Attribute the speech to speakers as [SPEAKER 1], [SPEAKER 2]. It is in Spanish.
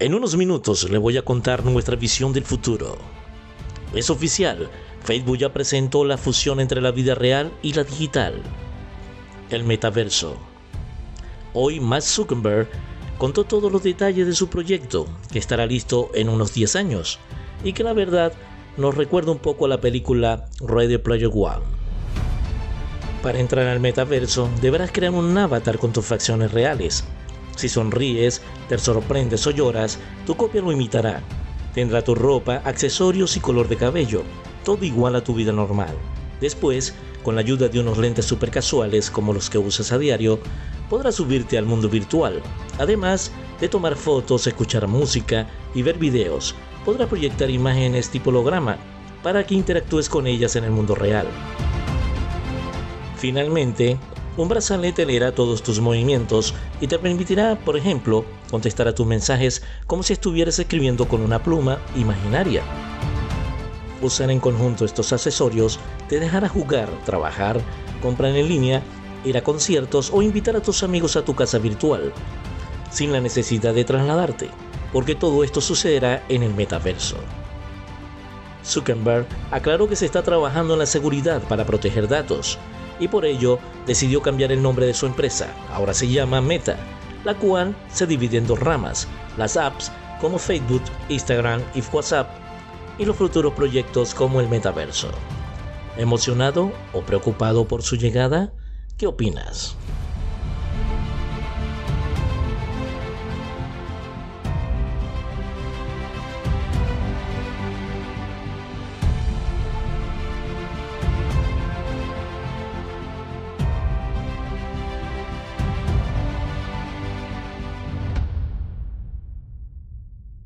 [SPEAKER 1] En unos minutos le voy a contar nuestra visión del futuro. Es oficial, Facebook ya presentó la fusión entre la vida real y la digital. El metaverso. Hoy Mark Zuckerberg contó todos los detalles de su proyecto, que estará listo en unos 10 años, y que la verdad nos recuerda un poco a la película Ready Player One. Para entrar al metaverso deberás crear un avatar con tus facciones reales, si sonríes, te sorprendes o lloras, tu copia lo imitará. Tendrá tu ropa, accesorios y color de cabello, todo igual a tu vida normal. Después, con la ayuda de unos lentes super casuales como los que usas a diario, podrás subirte al mundo virtual. Además de tomar fotos, escuchar música y ver videos, podrás proyectar imágenes tipo holograma para que interactúes con ellas en el mundo real. Finalmente, un brazalete leerá todos tus movimientos y te permitirá, por ejemplo, contestar a tus mensajes como si estuvieras escribiendo con una pluma imaginaria. Usar en conjunto estos accesorios te dejará jugar, trabajar, comprar en línea, ir a conciertos o invitar a tus amigos a tu casa virtual, sin la necesidad de trasladarte, porque todo esto sucederá en el metaverso. Zuckerberg aclaró que se está trabajando en la seguridad para proteger datos, y por ello decidió cambiar el nombre de su empresa. Ahora se llama Meta, la cual se divide en dos ramas, las apps como Facebook, Instagram y WhatsApp y los futuros proyectos como el metaverso. ¿Emocionado o preocupado por su llegada? ¿Qué opinas?